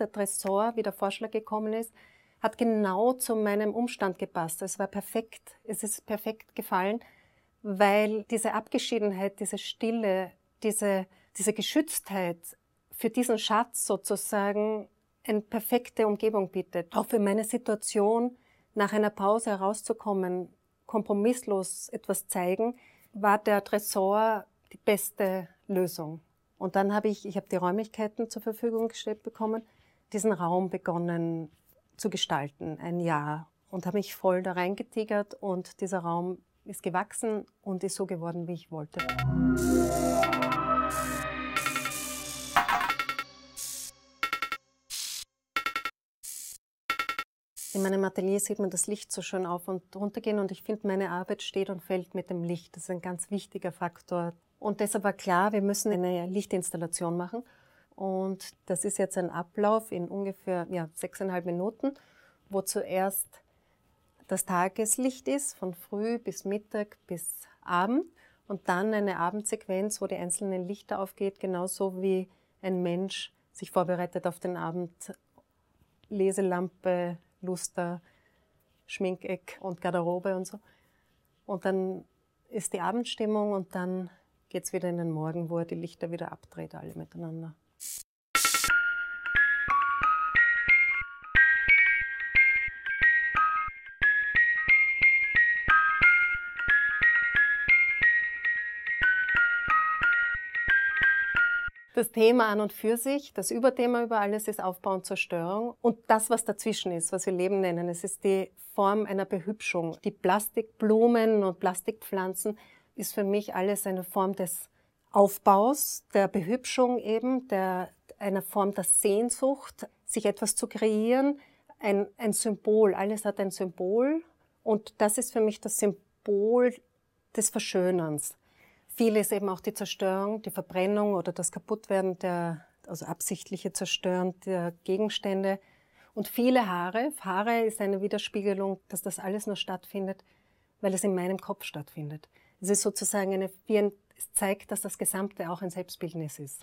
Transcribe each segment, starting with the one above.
der Tresor, wie der Vorschlag gekommen ist, hat genau zu meinem Umstand gepasst. Es war perfekt, es ist perfekt gefallen, weil diese Abgeschiedenheit, diese Stille, diese, diese Geschütztheit für diesen Schatz sozusagen eine perfekte Umgebung bietet. Auch für meine Situation, nach einer Pause herauszukommen, kompromisslos etwas zeigen, war der Tresor die beste Lösung. Und dann habe ich, ich habe die Räumlichkeiten zur Verfügung gestellt bekommen, diesen Raum begonnen zu gestalten, ein Jahr. Und habe mich voll da reingetigert und dieser Raum ist gewachsen und ist so geworden, wie ich wollte. In meinem Atelier sieht man das Licht so schön auf und runter gehen und ich finde, meine Arbeit steht und fällt mit dem Licht. Das ist ein ganz wichtiger Faktor. Und deshalb war klar, wir müssen eine Lichtinstallation machen. Und das ist jetzt ein Ablauf in ungefähr ja, sechseinhalb Minuten, wo zuerst das Tageslicht ist, von früh bis Mittag bis Abend. Und dann eine Abendsequenz, wo die einzelnen Lichter aufgeht, genauso wie ein Mensch sich vorbereitet auf den Abend. Leselampe, Luster, Schminkeck und Garderobe und so. Und dann ist die Abendstimmung und dann geht es wieder in den Morgen, wo er die Lichter wieder abdreht, alle miteinander. Das Thema an und für sich, das Überthema über alles ist Aufbau und Zerstörung. Und das, was dazwischen ist, was wir Leben nennen, es ist die Form einer Behübschung. Die Plastikblumen und Plastikpflanzen ist für mich alles eine Form des Aufbaus, der Behübschung eben, der, einer Form der Sehnsucht, sich etwas zu kreieren, ein, ein Symbol. Alles hat ein Symbol und das ist für mich das Symbol des Verschönerns. Viel ist eben auch die Zerstörung, die Verbrennung oder das Kaputtwerden der, also absichtliche Zerstören der Gegenstände. Und viele Haare. Haare ist eine Widerspiegelung, dass das alles nur stattfindet, weil es in meinem Kopf stattfindet. Es ist sozusagen eine, wie ein, es zeigt, dass das Gesamte auch ein Selbstbildnis ist.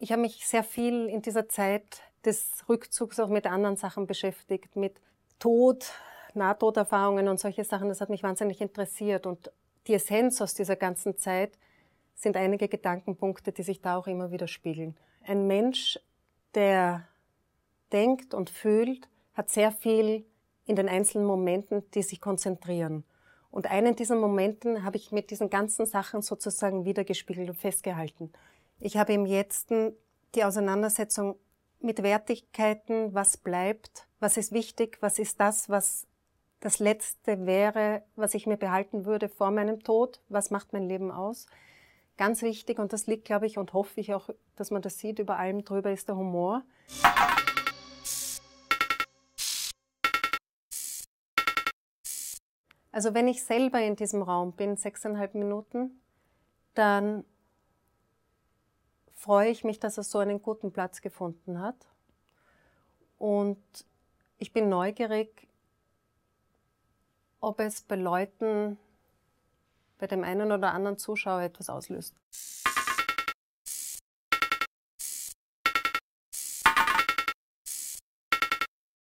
Ich habe mich sehr viel in dieser Zeit des Rückzugs auch mit anderen Sachen beschäftigt, mit Tod, Nahtoderfahrungen und solche Sachen, das hat mich wahnsinnig interessiert. Und die Essenz aus dieser ganzen Zeit sind einige Gedankenpunkte, die sich da auch immer wieder spiegeln. Ein Mensch, der denkt und fühlt, hat sehr viel in den einzelnen Momenten, die sich konzentrieren. Und einen dieser Momenten habe ich mit diesen ganzen Sachen sozusagen wiedergespiegelt und festgehalten. Ich habe im Jetzten die Auseinandersetzung mit Wertigkeiten, was bleibt, was ist wichtig, was ist das, was das Letzte wäre, was ich mir behalten würde vor meinem Tod, was macht mein Leben aus. Ganz wichtig, und das liegt, glaube ich, und hoffe ich auch, dass man das sieht, über allem drüber ist der Humor. Also wenn ich selber in diesem Raum bin, sechseinhalb Minuten, dann freue ich mich, dass er so einen guten Platz gefunden hat. Und ich bin neugierig, ob es bei Leuten, bei dem einen oder anderen Zuschauer etwas auslöst.